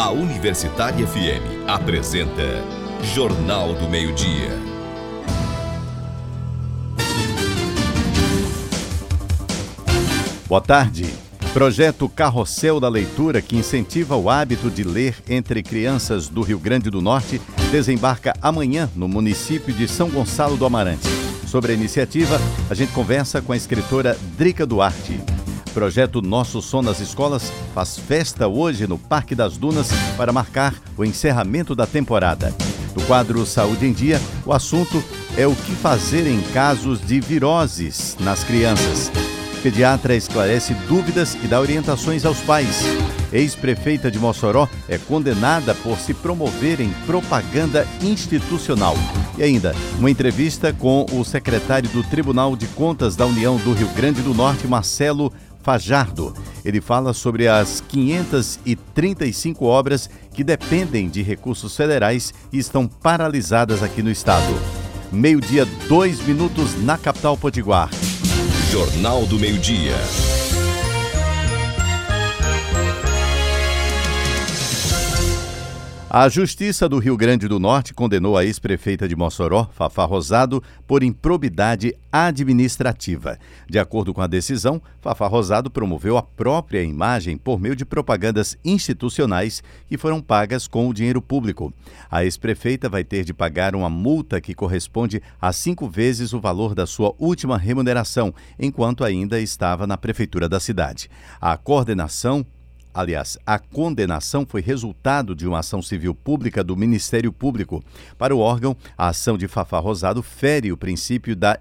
A Universitária FM apresenta Jornal do Meio-Dia. Boa tarde. Projeto Carrossel da Leitura, que incentiva o hábito de ler entre crianças do Rio Grande do Norte, desembarca amanhã no município de São Gonçalo do Amarante. Sobre a iniciativa, a gente conversa com a escritora Drica Duarte. Projeto Nosso Som nas Escolas faz festa hoje no Parque das Dunas para marcar o encerramento da temporada. No quadro Saúde em Dia, o assunto é o que fazer em casos de viroses nas crianças. Pediatra esclarece dúvidas e dá orientações aos pais. Ex-prefeita de Mossoró é condenada por se promover em propaganda institucional. E ainda, uma entrevista com o secretário do Tribunal de Contas da União do Rio Grande do Norte, Marcelo Fajardo. Ele fala sobre as 535 obras que dependem de recursos federais e estão paralisadas aqui no estado. Meio-dia, dois minutos na capital Potiguar. Jornal do Meio-Dia. A Justiça do Rio Grande do Norte condenou a ex-prefeita de Mossoró, Fafá Rosado, por improbidade administrativa. De acordo com a decisão, Fafá Rosado promoveu a própria imagem por meio de propagandas institucionais que foram pagas com o dinheiro público. A ex-prefeita vai ter de pagar uma multa que corresponde a cinco vezes o valor da sua última remuneração, enquanto ainda estava na prefeitura da cidade. A coordenação Aliás, a condenação foi resultado de uma ação civil pública do Ministério Público. Para o órgão, a ação de Fafá Rosado fere o princípio da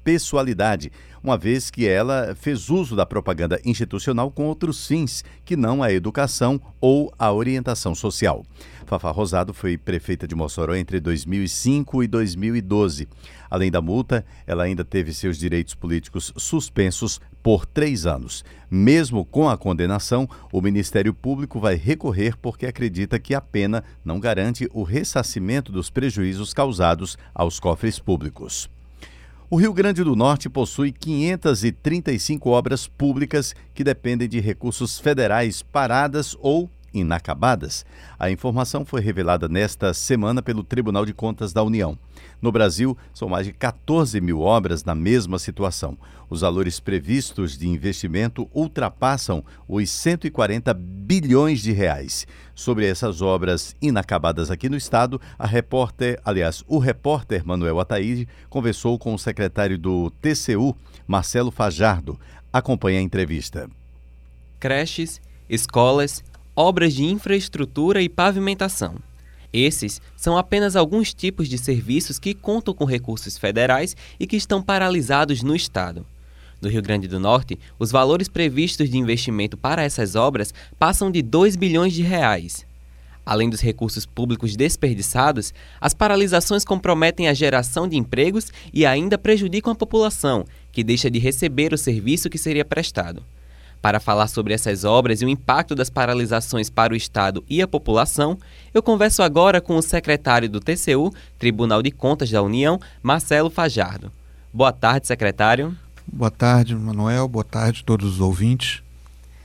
impessoalidade, uma vez que ela fez uso da propaganda institucional com outros fins, que não a educação ou a orientação social. Fafá Rosado foi prefeita de Mossoró entre 2005 e 2012. Além da multa, ela ainda teve seus direitos políticos suspensos por três anos. Mesmo com a condenação, o Ministério Público vai recorrer porque acredita que a pena não garante o ressarcimento dos prejuízos causados aos cofres públicos. O Rio Grande do Norte possui 535 obras públicas que dependem de recursos federais paradas ou inacabadas. A informação foi revelada nesta semana pelo Tribunal de Contas da União. No Brasil, são mais de 14 mil obras na mesma situação. Os valores previstos de investimento ultrapassam os 140 bilhões de reais. Sobre essas obras inacabadas aqui no estado, a repórter, aliás, o repórter Manuel Ataíde conversou com o secretário do TCU, Marcelo Fajardo. Acompanhe a entrevista. Creches, escolas, obras de infraestrutura e pavimentação. Esses são apenas alguns tipos de serviços que contam com recursos federais e que estão paralisados no Estado. No Rio Grande do Norte, os valores previstos de investimento para essas obras passam de 2 bilhões de reais. Além dos recursos públicos desperdiçados, as paralisações comprometem a geração de empregos e ainda prejudicam a população, que deixa de receber o serviço que seria prestado. Para falar sobre essas obras e o impacto das paralisações para o Estado e a população, eu converso agora com o secretário do TCU, Tribunal de Contas da União, Marcelo Fajardo. Boa tarde, secretário. Boa tarde, Manuel. Boa tarde a todos os ouvintes.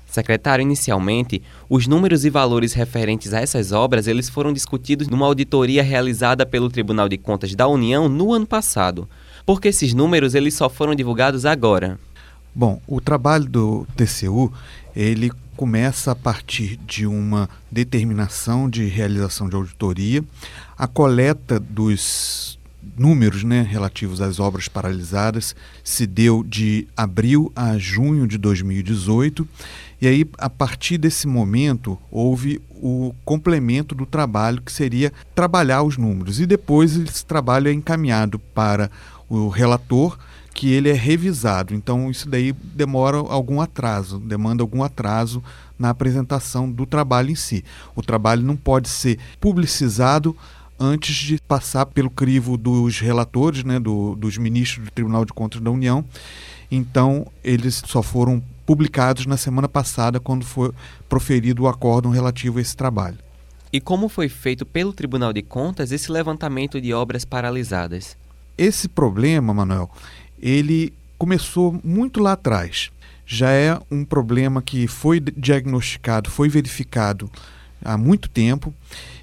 Secretário, inicialmente, os números e valores referentes a essas obras eles foram discutidos numa auditoria realizada pelo Tribunal de Contas da União no ano passado. Por que esses números eles só foram divulgados agora? Bom, o trabalho do TCU, ele começa a partir de uma determinação de realização de auditoria, a coleta dos números né, relativos às obras paralisadas se deu de abril a junho de 2018, e aí, a partir desse momento, houve o complemento do trabalho, que seria trabalhar os números, e depois esse trabalho é encaminhado para o relator que ele é revisado. Então isso daí demora algum atraso, demanda algum atraso na apresentação do trabalho em si. O trabalho não pode ser publicizado antes de passar pelo crivo dos relatores, né, do, dos ministros do Tribunal de Contas da União. Então eles só foram publicados na semana passada quando foi proferido o acórdão relativo a esse trabalho. E como foi feito pelo Tribunal de Contas esse levantamento de obras paralisadas? Esse problema, Manuel, ele começou muito lá atrás. Já é um problema que foi diagnosticado, foi verificado há muito tempo.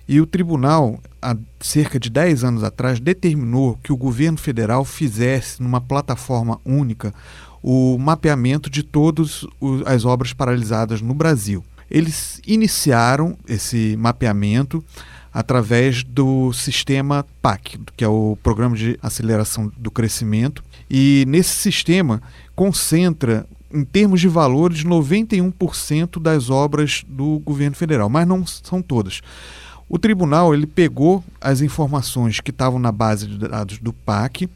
E o tribunal, há cerca de 10 anos atrás, determinou que o governo federal fizesse, numa plataforma única, o mapeamento de todas as obras paralisadas no Brasil. Eles iniciaram esse mapeamento através do sistema PAC, que é o Programa de Aceleração do Crescimento, e nesse sistema concentra em termos de valores, 91% das obras do governo federal, mas não são todas. O tribunal ele pegou as informações que estavam na base de dados do PAC,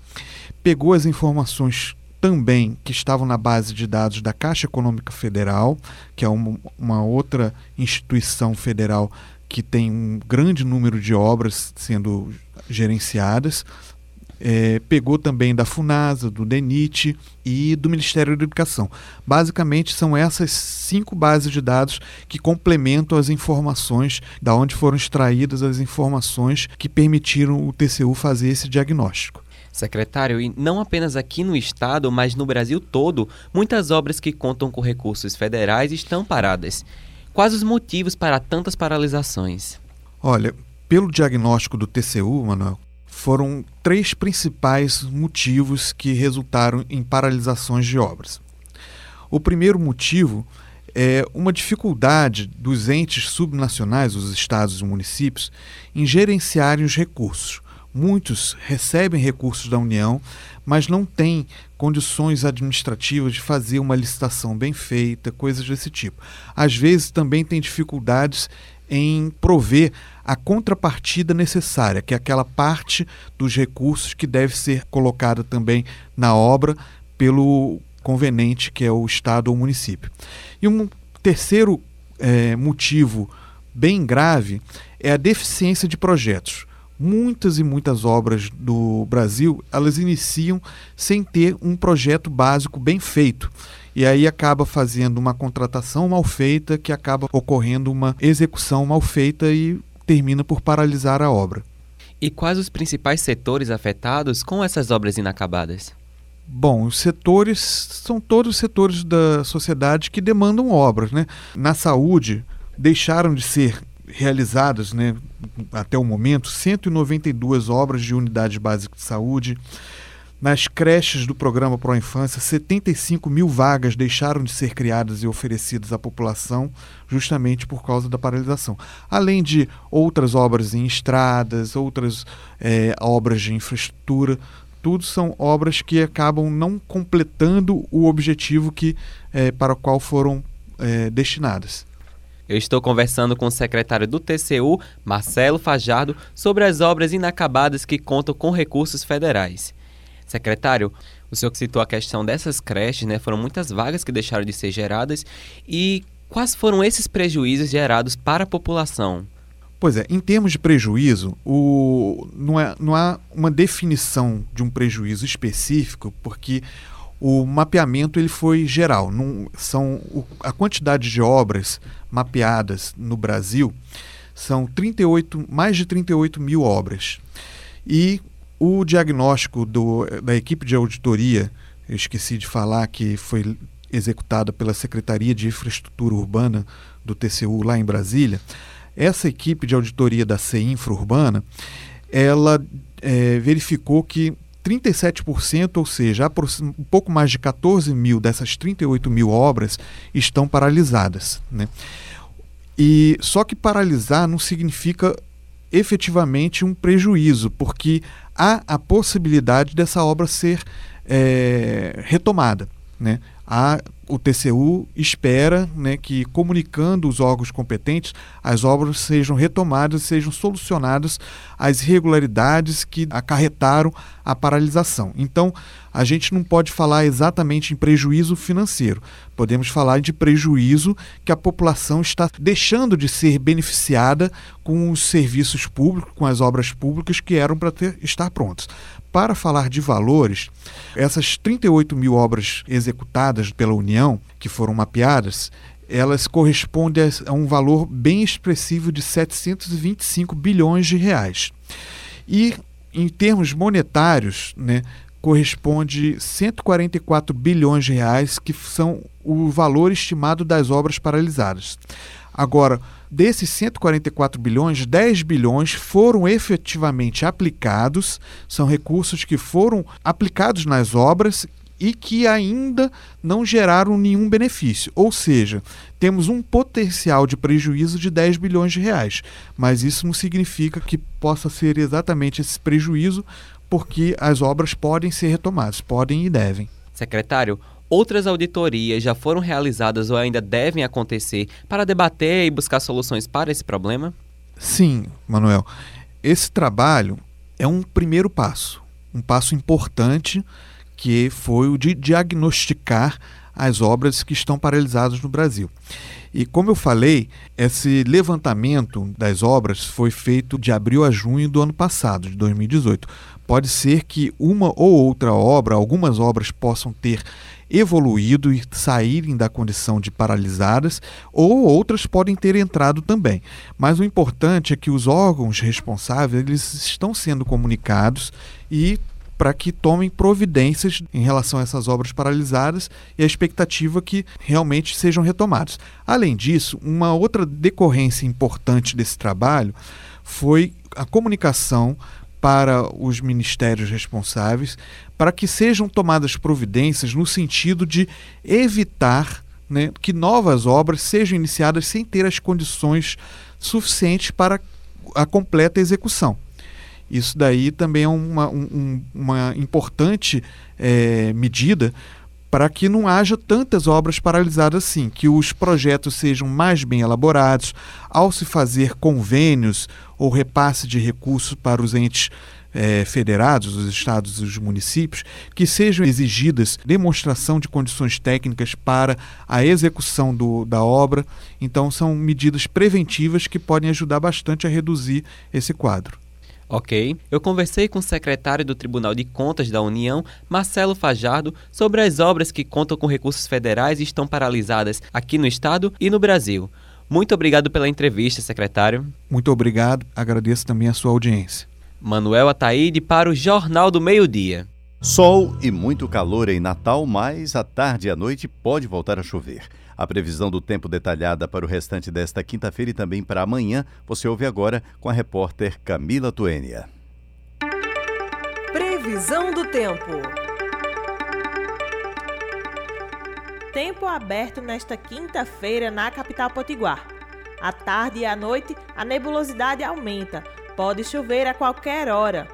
pegou as informações também que estavam na base de dados da Caixa Econômica Federal, que é uma, uma outra instituição federal que tem um grande número de obras sendo gerenciadas, é, pegou também da FUNASA, do DENIT e do Ministério da Educação. Basicamente, são essas cinco bases de dados que complementam as informações da onde foram extraídas as informações que permitiram o TCU fazer esse diagnóstico. Secretário, e não apenas aqui no estado, mas no Brasil todo, muitas obras que contam com recursos federais estão paradas. Quais os motivos para tantas paralisações? Olha, pelo diagnóstico do TCU, Manuel, foram três principais motivos que resultaram em paralisações de obras. O primeiro motivo é uma dificuldade dos entes subnacionais, os estados e municípios, em gerenciarem os recursos. Muitos recebem recursos da União, mas não têm condições administrativas de fazer uma licitação bem feita, coisas desse tipo. Às vezes também tem dificuldades em prover a contrapartida necessária, que é aquela parte dos recursos que deve ser colocada também na obra pelo convenente, que é o Estado ou município. E um terceiro é, motivo bem grave é a deficiência de projetos. Muitas e muitas obras do Brasil elas iniciam sem ter um projeto básico bem feito e aí acaba fazendo uma contratação mal feita, que acaba ocorrendo uma execução mal feita e termina por paralisar a obra. E quais os principais setores afetados com essas obras inacabadas? Bom, os setores são todos os setores da sociedade que demandam obras. Né? Na saúde, deixaram de ser realizadas né, até o momento 192 obras de unidade básica de saúde. Nas creches do programa Pro Infância, 75 mil vagas deixaram de ser criadas e oferecidas à população, justamente por causa da paralisação. Além de outras obras em estradas, outras é, obras de infraestrutura, tudo são obras que acabam não completando o objetivo que, é, para o qual foram é, destinadas. Eu estou conversando com o secretário do TCU, Marcelo Fajardo, sobre as obras inacabadas que contam com recursos federais. Secretário, o senhor que citou a questão dessas creches, né? Foram muitas vagas que deixaram de ser geradas e quais foram esses prejuízos gerados para a população? Pois é, em termos de prejuízo, o, não, é, não há uma definição de um prejuízo específico, porque o mapeamento ele foi geral. São o, a quantidade de obras mapeadas no Brasil são 38, mais de 38 mil obras. E o diagnóstico do, da equipe de auditoria, eu esqueci de falar que foi executada pela Secretaria de Infraestrutura Urbana do TCU lá em Brasília. Essa equipe de auditoria da CEINFRA Urbana, ela é, verificou que 37%, ou seja, um pouco mais de 14 mil dessas 38 mil obras estão paralisadas. Né? E só que paralisar não significa efetivamente um prejuízo, porque há a possibilidade dessa obra ser é, retomada. Né? Há, o TCU espera né, que, comunicando os órgãos competentes, as obras sejam retomadas, sejam solucionadas as irregularidades que acarretaram a paralisação. Então, a gente não pode falar exatamente em prejuízo financeiro, podemos falar de prejuízo que a população está deixando de ser beneficiada com os serviços públicos, com as obras públicas que eram para estar prontas para falar de valores, essas 38 mil obras executadas pela União, que foram mapeadas, elas correspondem a um valor bem expressivo de 725 bilhões de reais. E, em termos monetários, né, corresponde 144 bilhões de reais, que são o valor estimado das obras paralisadas. Agora, desses 144 bilhões, 10 bilhões foram efetivamente aplicados, são recursos que foram aplicados nas obras e que ainda não geraram nenhum benefício. Ou seja, temos um potencial de prejuízo de 10 bilhões de reais, mas isso não significa que possa ser exatamente esse prejuízo, porque as obras podem ser retomadas, podem e devem. Secretário, outras auditorias já foram realizadas ou ainda devem acontecer para debater e buscar soluções para esse problema? Sim, Manuel. Esse trabalho é um primeiro passo, um passo importante que foi o de diagnosticar as obras que estão paralisadas no Brasil. E como eu falei, esse levantamento das obras foi feito de abril a junho do ano passado, de 2018. Pode ser que uma ou outra obra, algumas obras possam ter evoluído e saírem da condição de paralisadas, ou outras podem ter entrado também. Mas o importante é que os órgãos responsáveis eles estão sendo comunicados e para que tomem providências em relação a essas obras paralisadas e a expectativa que realmente sejam retomadas. Além disso, uma outra decorrência importante desse trabalho foi a comunicação para os ministérios responsáveis para que sejam tomadas providências no sentido de evitar né, que novas obras sejam iniciadas sem ter as condições suficientes para a completa execução. Isso daí também é uma, um, uma importante é, medida para que não haja tantas obras paralisadas assim, que os projetos sejam mais bem elaborados, ao se fazer convênios ou repasse de recursos para os entes é, federados, os estados e os municípios, que sejam exigidas demonstração de condições técnicas para a execução do, da obra. Então, são medidas preventivas que podem ajudar bastante a reduzir esse quadro. Ok. Eu conversei com o secretário do Tribunal de Contas da União, Marcelo Fajardo, sobre as obras que contam com recursos federais e estão paralisadas aqui no estado e no Brasil. Muito obrigado pela entrevista, secretário. Muito obrigado. Agradeço também a sua audiência. Manuel Ataíde para o Jornal do Meio-Dia. Sol e muito calor em Natal, mas à tarde e à noite pode voltar a chover. A previsão do tempo detalhada para o restante desta quinta-feira e também para amanhã você ouve agora com a repórter Camila Tuênia. Previsão do tempo. Tempo aberto nesta quinta-feira na capital potiguar. À tarde e à noite, a nebulosidade aumenta. Pode chover a qualquer hora.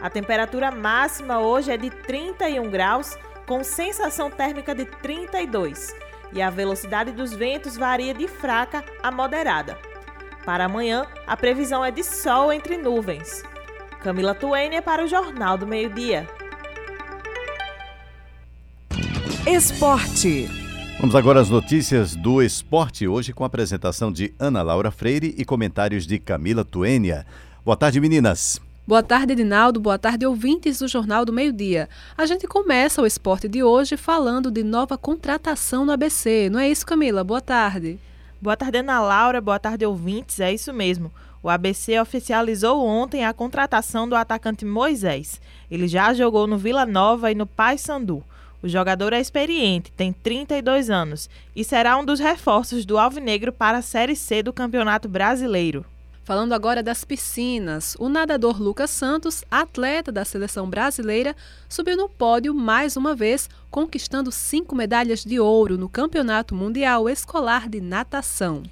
A temperatura máxima hoje é de 31 graus, com sensação térmica de 32 e a velocidade dos ventos varia de fraca a moderada. Para amanhã, a previsão é de sol entre nuvens. Camila Tuênia para o Jornal do Meio-Dia. Esporte. Vamos agora às notícias do esporte, hoje com a apresentação de Ana Laura Freire e comentários de Camila Tuênia. Boa tarde, meninas. Boa tarde, Edinaldo. Boa tarde, ouvintes do Jornal do Meio-Dia. A gente começa o esporte de hoje falando de nova contratação no ABC. Não é isso, Camila? Boa tarde. Boa tarde, Ana Laura. Boa tarde, ouvintes. É isso mesmo. O ABC oficializou ontem a contratação do atacante Moisés. Ele já jogou no Vila Nova e no Paysandu. O jogador é experiente, tem 32 anos e será um dos reforços do Alvinegro para a Série C do Campeonato Brasileiro. Falando agora das piscinas, o nadador Lucas Santos, atleta da seleção brasileira, subiu no pódio mais uma vez, conquistando cinco medalhas de ouro no Campeonato Mundial Escolar de Natação.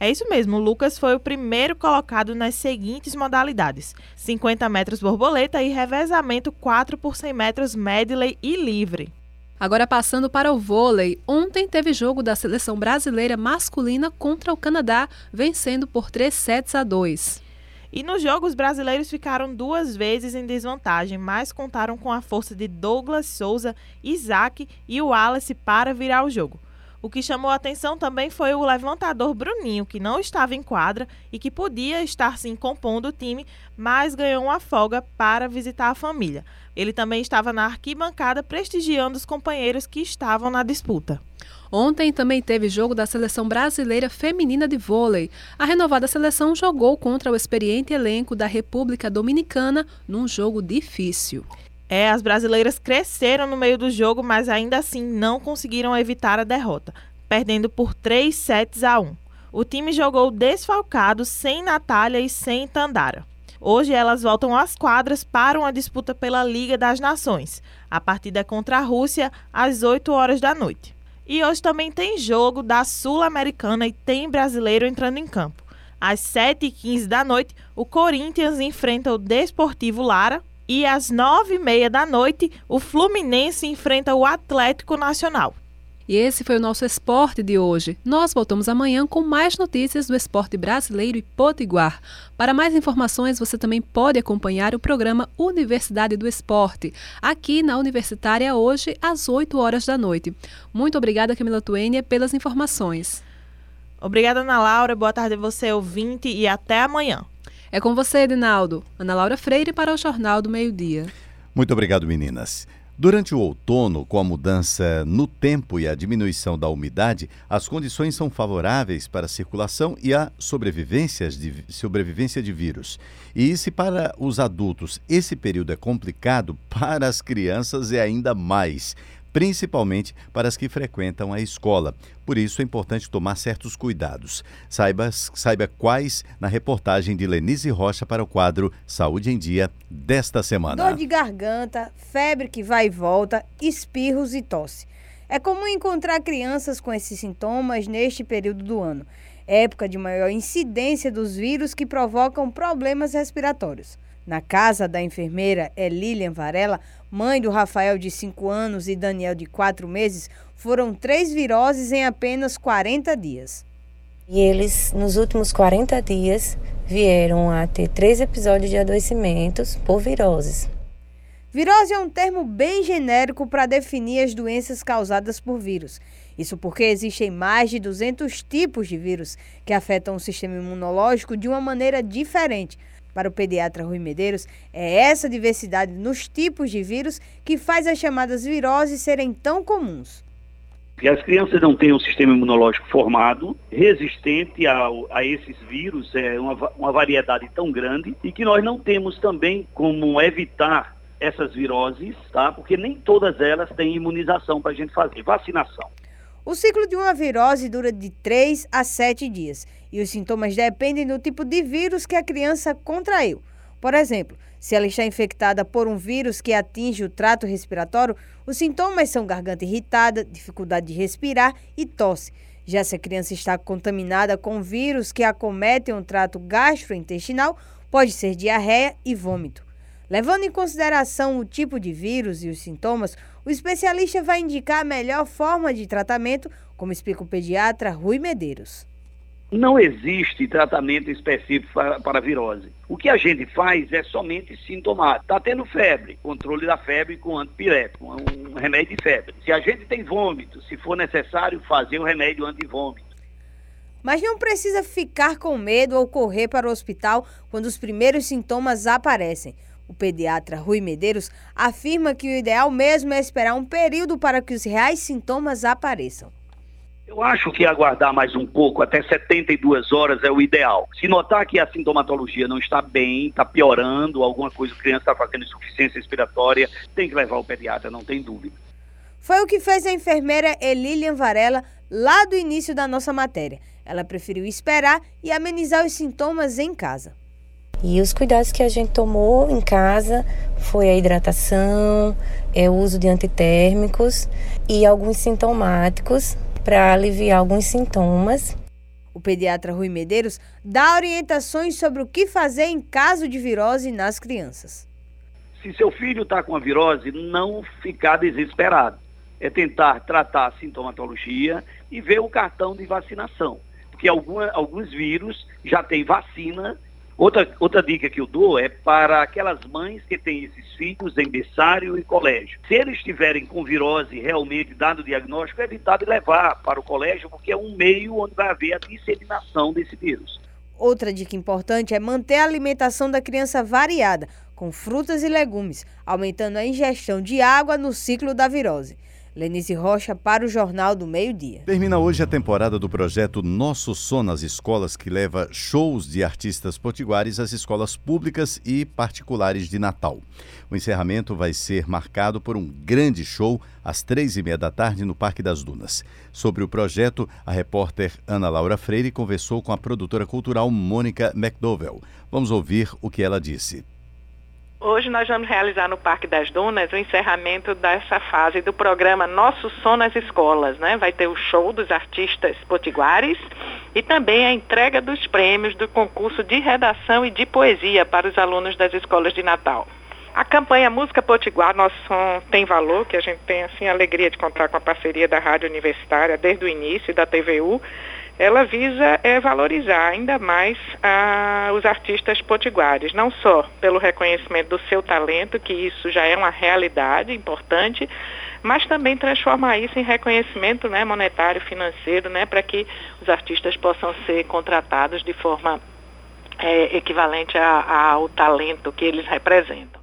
É isso mesmo, o Lucas foi o primeiro colocado nas seguintes modalidades: 50 metros borboleta e revezamento 4 por 100 metros medley e livre. Agora passando para o vôlei, ontem teve jogo da seleção brasileira masculina contra o Canadá, vencendo por 3 sets a 2. E nos jogos brasileiros ficaram duas vezes em desvantagem, mas contaram com a força de Douglas Souza, Isaac e o Wallace para virar o jogo. O que chamou a atenção também foi o levantador Bruninho, que não estava em quadra e que podia estar sim compondo o time, mas ganhou uma folga para visitar a família. Ele também estava na arquibancada prestigiando os companheiros que estavam na disputa. Ontem também teve jogo da seleção brasileira feminina de vôlei. A renovada seleção jogou contra o experiente elenco da República Dominicana num jogo difícil. É, as brasileiras cresceram no meio do jogo, mas ainda assim não conseguiram evitar a derrota, perdendo por 3 sets a 1. o time jogou desfalcado, sem Natália e sem Tandara. Hoje elas voltam às quadras para uma disputa pela Liga das Nações. A partida é contra a Rússia às 8 horas da noite. E hoje também tem jogo da Sul-Americana e tem brasileiro entrando em campo. Às 7h15 da noite, o Corinthians enfrenta o Desportivo Lara. E às 9h30 da noite, o Fluminense enfrenta o Atlético Nacional. E esse foi o nosso esporte de hoje. Nós voltamos amanhã com mais notícias do esporte brasileiro e potiguar. Para mais informações, você também pode acompanhar o programa Universidade do Esporte, aqui na Universitária hoje, às 8 horas da noite. Muito obrigada, Camila Tuênia, pelas informações. Obrigada, Ana Laura. Boa tarde a você, ouvinte, e até amanhã. É com você, Edinaldo. Ana Laura Freire para o Jornal do Meio Dia. Muito obrigado, meninas. Durante o outono, com a mudança no tempo e a diminuição da umidade, as condições são favoráveis para a circulação e a sobrevivência de, sobrevivência de vírus. E se para os adultos esse período é complicado, para as crianças é ainda mais principalmente para as que frequentam a escola. Por isso é importante tomar certos cuidados. Saiba, saiba quais na reportagem de Lenise Rocha para o quadro Saúde em Dia desta semana. Dor de garganta, febre que vai e volta, espirros e tosse. É comum encontrar crianças com esses sintomas neste período do ano, época de maior incidência dos vírus que provocam problemas respiratórios. Na casa da enfermeira Elilian Varela, mãe do Rafael de 5 anos e Daniel de 4 meses, foram três viroses em apenas 40 dias. E eles, nos últimos 40 dias, vieram a ter três episódios de adoecimentos por viroses. Virose é um termo bem genérico para definir as doenças causadas por vírus. Isso porque existem mais de 200 tipos de vírus que afetam o sistema imunológico de uma maneira diferente para o pediatra Rui Medeiros, é essa diversidade nos tipos de vírus que faz as chamadas viroses serem tão comuns. Que as crianças não têm um sistema imunológico formado, resistente a, a esses vírus, é uma, uma variedade tão grande, e que nós não temos também como evitar essas viroses, tá? Porque nem todas elas têm imunização para a gente fazer, vacinação. O ciclo de uma virose dura de 3 a 7 dias e os sintomas dependem do tipo de vírus que a criança contraiu. Por exemplo, se ela está infectada por um vírus que atinge o trato respiratório, os sintomas são garganta irritada, dificuldade de respirar e tosse. Já se a criança está contaminada com vírus que acometem o trato gastrointestinal, pode ser diarreia e vômito. Levando em consideração o tipo de vírus e os sintomas, o especialista vai indicar a melhor forma de tratamento, como explica o pediatra Rui Medeiros. Não existe tratamento específico para, virose. O que a gente faz é somente sintomático. Está tendo febre, controle da febre com antipirético, um remédio de febre. Se a gente tem vômito, se for necessário, fazer um remédio antivômito. Mas não precisa ficar com medo ou correr para o hospital quando os primeiros sintomas aparecem. O pediatra Rui Medeiros afirma que o ideal mesmo é esperar um período para que os reais sintomas apareçam. Eu acho que aguardar mais um pouco, até 72 horas é o ideal. Se notar que a sintomatologia não está bem, está piorando, alguma coisa, a criança está fazendo insuficiência respiratória, tem que levar o pediatra, não tem dúvida. Foi o que fez a enfermeira Elilian Varela lá do início da nossa matéria. Ela preferiu esperar e amenizar os sintomas em casa. E os cuidados que a gente tomou em casa foi a hidratação, é, o uso de antitérmicos e alguns sintomáticos para aliviar alguns sintomas. O pediatra Rui Medeiros dá orientações sobre o que fazer em caso de virose nas crianças. Se seu filho está com a virose, não ficar desesperado. É tentar tratar a sintomatologia e ver o cartão de vacinação. Porque alguma, alguns vírus já têm vacina Outra, outra dica que eu dou é para aquelas mães que têm esses filhos em berçário e colégio. Se eles estiverem com virose realmente dado o diagnóstico, é evitar de levar para o colégio, porque é um meio onde vai haver a disseminação desse vírus. Outra dica importante é manter a alimentação da criança variada, com frutas e legumes, aumentando a ingestão de água no ciclo da virose. Lenice Rocha para o Jornal do Meio-Dia. Termina hoje a temporada do projeto Nosso Som nas Escolas, que leva shows de artistas potiguares às escolas públicas e particulares de Natal. O encerramento vai ser marcado por um grande show às três e meia da tarde no Parque das Dunas. Sobre o projeto, a repórter Ana Laura Freire conversou com a produtora cultural Mônica McDowell. Vamos ouvir o que ela disse. Hoje nós vamos realizar no Parque das Dunas o encerramento dessa fase do programa Nosso Som nas Escolas. Né? Vai ter o show dos artistas potiguares e também a entrega dos prêmios do concurso de redação e de poesia para os alunos das escolas de Natal. A campanha Música Potiguar, Nosso Som Tem Valor, que a gente tem assim a alegria de contar com a parceria da Rádio Universitária desde o início da TVU, ela visa é, valorizar ainda mais ah, os artistas potiguares, não só pelo reconhecimento do seu talento, que isso já é uma realidade importante, mas também transformar isso em reconhecimento né, monetário, financeiro, né, para que os artistas possam ser contratados de forma é, equivalente a, a, ao talento que eles representam.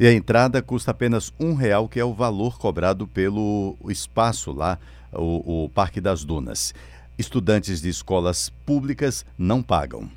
E a entrada custa apenas um real, que é o valor cobrado pelo espaço lá, o, o Parque das Dunas estudantes de escolas públicas não pagam.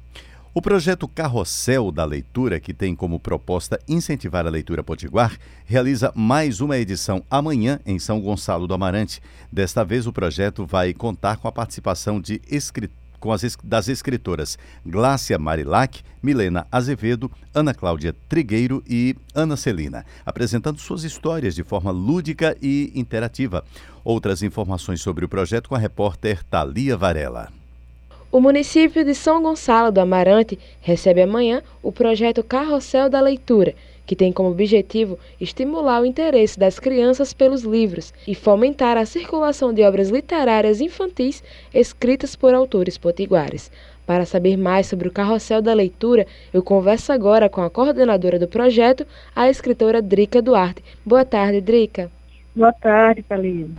O projeto Carrossel da Leitura, que tem como proposta incentivar a leitura potiguar, realiza mais uma edição amanhã em São Gonçalo do Amarante. Desta vez, o projeto vai contar com a participação de escritores com as das escritoras Glácia Marilac, Milena Azevedo, Ana Cláudia Trigueiro e Ana Celina, apresentando suas histórias de forma lúdica e interativa. Outras informações sobre o projeto com a repórter Thalia Varela. O município de São Gonçalo do Amarante recebe amanhã o projeto Carrossel da Leitura, que tem como objetivo estimular o interesse das crianças pelos livros e fomentar a circulação de obras literárias infantis escritas por autores potiguares. Para saber mais sobre o Carrossel da Leitura, eu converso agora com a coordenadora do projeto, a escritora Drica Duarte. Boa tarde, Drica. Boa tarde, Thalina.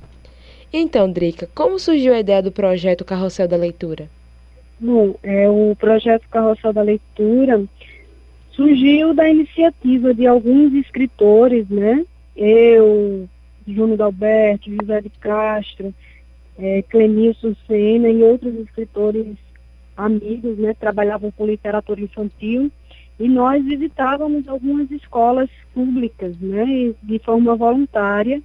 Então, Drica, como surgiu a ideia do projeto Carrossel da Leitura? Bom, é, o projeto Carrossel da Leitura surgiu da iniciativa de alguns escritores, né? Eu, Júnior Dalberto, José de Castro, é, Clenilson Sena e outros escritores amigos, né? Trabalhavam com literatura infantil e nós visitávamos algumas escolas públicas, né? De forma voluntária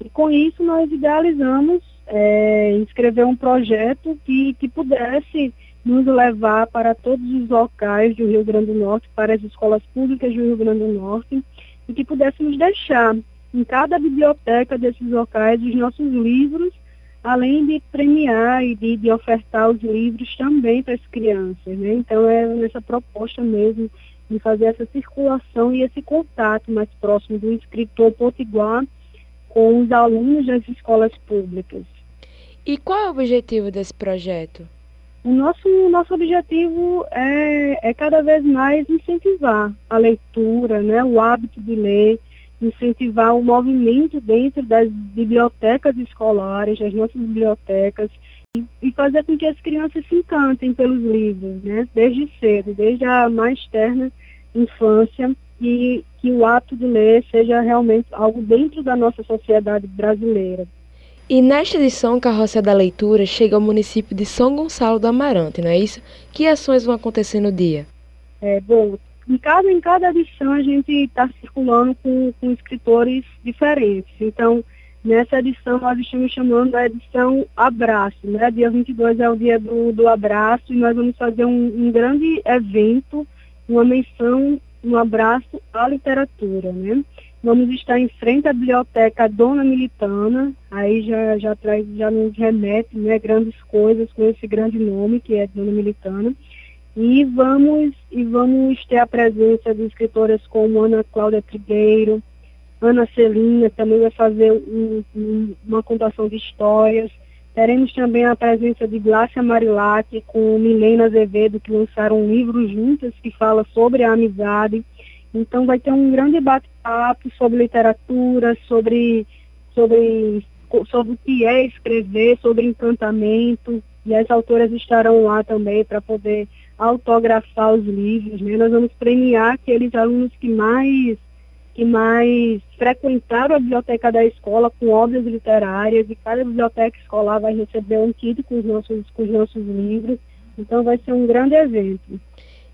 e com isso nós idealizamos é, escrever um projeto que, que pudesse nos levar para todos os locais do Rio Grande do Norte, para as escolas públicas do Rio Grande do Norte, e que pudéssemos deixar em cada biblioteca desses locais os nossos livros, além de premiar e de, de ofertar os livros também para as crianças. Né? Então é nessa proposta mesmo de fazer essa circulação e esse contato mais próximo do escritor potiguar com os alunos das escolas públicas. E qual é o objetivo desse projeto? O nosso, nosso objetivo é, é cada vez mais incentivar a leitura, né, o hábito de ler, incentivar o movimento dentro das bibliotecas escolares, das nossas bibliotecas, e, e fazer com que as crianças se encantem pelos livros, né, desde cedo, desde a mais terna infância, e que o ato de ler seja realmente algo dentro da nossa sociedade brasileira. E nesta edição, Carroça da Leitura chega ao município de São Gonçalo do Amarante, não é isso? Que ações vão acontecer no dia? É, bom, em cada, em cada edição a gente está circulando com, com escritores diferentes. Então, nessa edição nós estamos chamando a edição Abraço, né? Dia 22 é o dia do, do abraço e nós vamos fazer um, um grande evento, uma menção, um abraço à literatura, né? Vamos estar em frente à biblioteca Dona Militana, aí já, já, traz, já nos remete né, grandes coisas com esse grande nome, que é Dona Militana. E vamos, e vamos ter a presença de escritoras como Ana Cláudia Trigueiro, Ana Celina também vai fazer um, um, uma contação de histórias. Teremos também a presença de Glácia Marilac com Milena Azevedo, que lançaram um livro juntas que fala sobre a amizade. Então vai ter um grande bate-papo sobre literatura, sobre, sobre, sobre o que é escrever, sobre encantamento. E as autoras estarão lá também para poder autografar os livros. Né? Nós vamos premiar aqueles alunos que mais que mais frequentaram a biblioteca da escola com obras literárias e cada biblioteca escolar vai receber um kit com os nossos, com os nossos livros. Então vai ser um grande evento.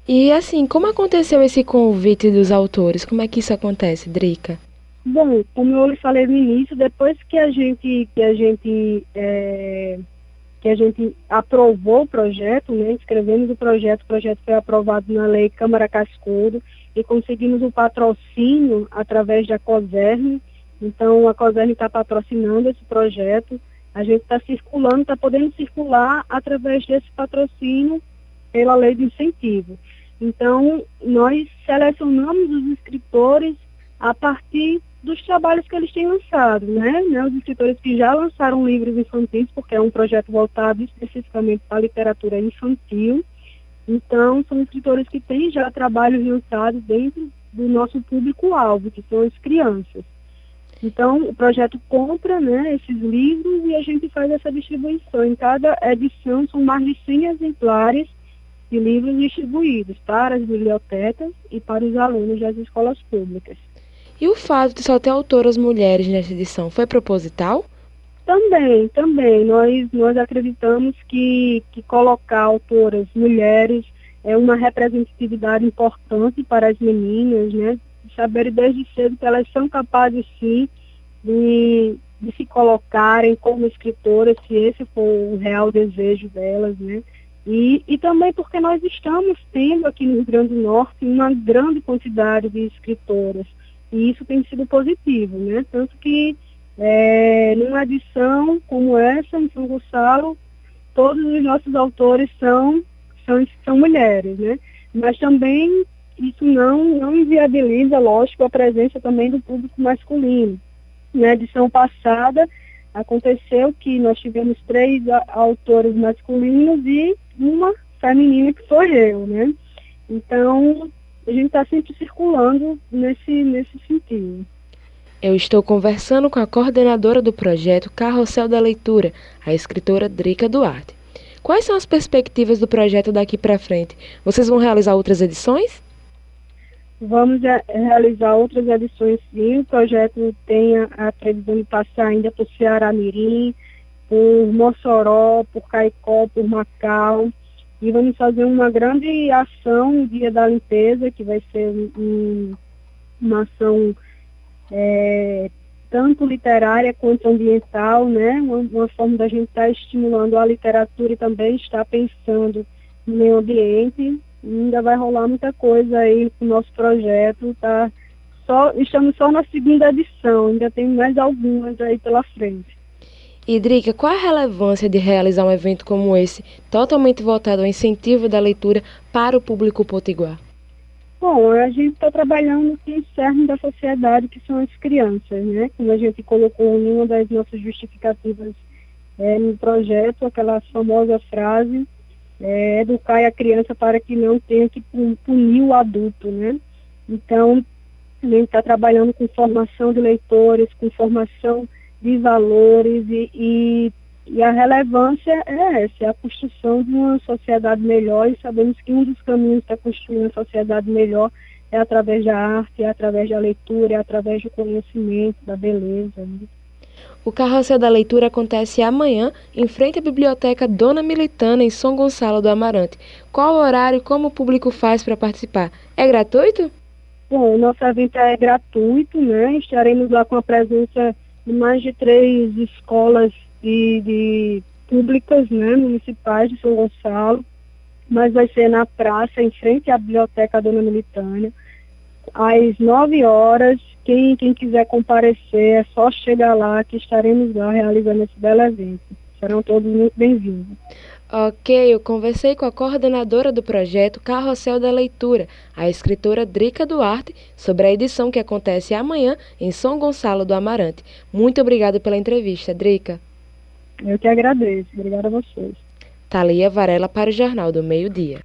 E assim, como aconteceu esse convite dos autores? Como é que isso acontece, Drica? Bom, como eu falei no início, depois que a gente que a gente é, que a gente aprovou o projeto, né, escrevemos o projeto, o projeto foi aprovado na lei Câmara Cascudo e conseguimos o patrocínio através da COSERN. Então, a COSERN está patrocinando esse projeto. A gente está circulando, está podendo circular através desse patrocínio pela lei de incentivo. Então, nós selecionamos os escritores a partir dos trabalhos que eles têm lançado, né? né? Os escritores que já lançaram livros infantis, porque é um projeto voltado especificamente para a literatura infantil. Então, são escritores que têm já trabalhos lançados dentro do nosso público-alvo, que são as crianças. Então, o projeto compra né, esses livros e a gente faz essa distribuição. Em cada edição, são mais de 100 exemplares de livros distribuídos para as bibliotecas e para os alunos das escolas públicas. E o fato de só ter autoras mulheres nessa edição foi proposital? Também, também. Nós, nós acreditamos que, que colocar autoras mulheres é uma representatividade importante para as meninas, né? Saber desde cedo que elas são capazes, sim, de, de se colocarem como escritoras, se esse for o real desejo delas, né? E, e também porque nós estamos tendo aqui no Rio Grande do Norte uma grande quantidade de escritoras. E isso tem sido positivo, né? Tanto que é, numa edição como essa, em São Gonçalo, todos os nossos autores são, são, são mulheres, né? Mas também isso não, não inviabiliza, lógico, a presença também do público masculino. Na edição passada, aconteceu que nós tivemos três autores masculinos e uma feminina que foi eu, né? Então, a gente está sempre circulando nesse, nesse sentido. Eu estou conversando com a coordenadora do projeto Carrossel da Leitura, a escritora Drica Duarte. Quais são as perspectivas do projeto daqui para frente? Vocês vão realizar outras edições? Vamos realizar outras edições sim. O projeto tem a, a previsão de passar ainda por Ceará Mirim, por Mossoró, por Caicó, por Macau. E vamos fazer uma grande ação Dia da Limpeza, que vai ser um, uma ação é, tanto literária quanto ambiental, né? Uma, uma forma da gente estar tá estimulando a literatura e também estar pensando no meio ambiente. Ainda vai rolar muita coisa aí com o nosso projeto, tá? Só, estamos só na segunda edição, ainda tem mais algumas aí pela frente. Idrica, qual a relevância de realizar um evento como esse, totalmente voltado ao incentivo da leitura para o público potiguar? Bom, a gente está trabalhando com o cerne da sociedade, que são as crianças, né? Como a gente colocou em uma das nossas justificativas é, no projeto, aquela famosa frase, é, educar a criança para que não tenha que punir o adulto, né? Então, a gente está trabalhando com formação de leitores, com formação de valores e, e, e, a relevância é essa, é a construção de uma sociedade melhor e sabemos que um dos caminhos para construir uma sociedade melhor é através da arte, é através da leitura, é através do conhecimento, da beleza. Né? O Carrossel da Leitura acontece amanhã em frente à Biblioteca Dona Militana, em São Gonçalo do Amarante. Qual o horário e como o público faz para participar? É gratuito? Bom, o nosso evento é gratuito, né? Estaremos lá com a presença de mais de três escolas de, de públicas né, municipais de São Gonçalo, mas vai ser na praça, em frente à Biblioteca Dona Militânia, às nove horas. Quem, quem quiser comparecer, é só chegar lá que estaremos lá realizando esse belo evento. Serão todos muito bem-vindos. Ok, eu conversei com a coordenadora do projeto Carrossel da Leitura, a escritora Drica Duarte, sobre a edição que acontece amanhã em São Gonçalo do Amarante. Muito obrigada pela entrevista, Drica. Eu que agradeço. Obrigada a vocês. Thalia Varela para o Jornal do Meio Dia.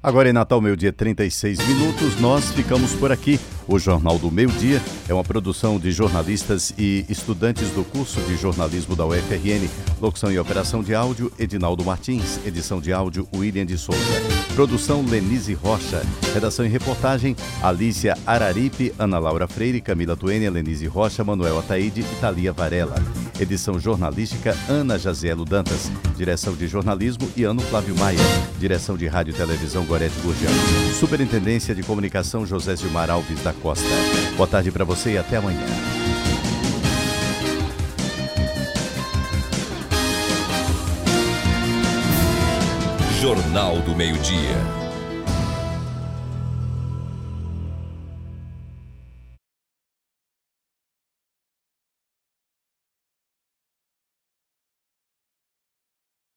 Agora em Natal, meio-dia 36 minutos, nós ficamos por aqui. O Jornal do Meio Dia é uma produção de jornalistas e estudantes do curso de jornalismo da UFRN. Locução e operação de áudio, Edinaldo Martins. Edição de áudio, William de Souza. Produção Lenise Rocha. Redação e reportagem Alícia Araripe, Ana Laura Freire, Camila Tuênia, Lenise Rocha, Manuel Ataíde e Thalia Varela. Edição jornalística Ana Jazielo Dantas. Direção de jornalismo Iano Flávio Maia. Direção de rádio e televisão Gorete Gurgiano. Superintendência de comunicação José Gilmar Alves da Costa. Boa tarde para você e até amanhã. Jornal do Meio-Dia.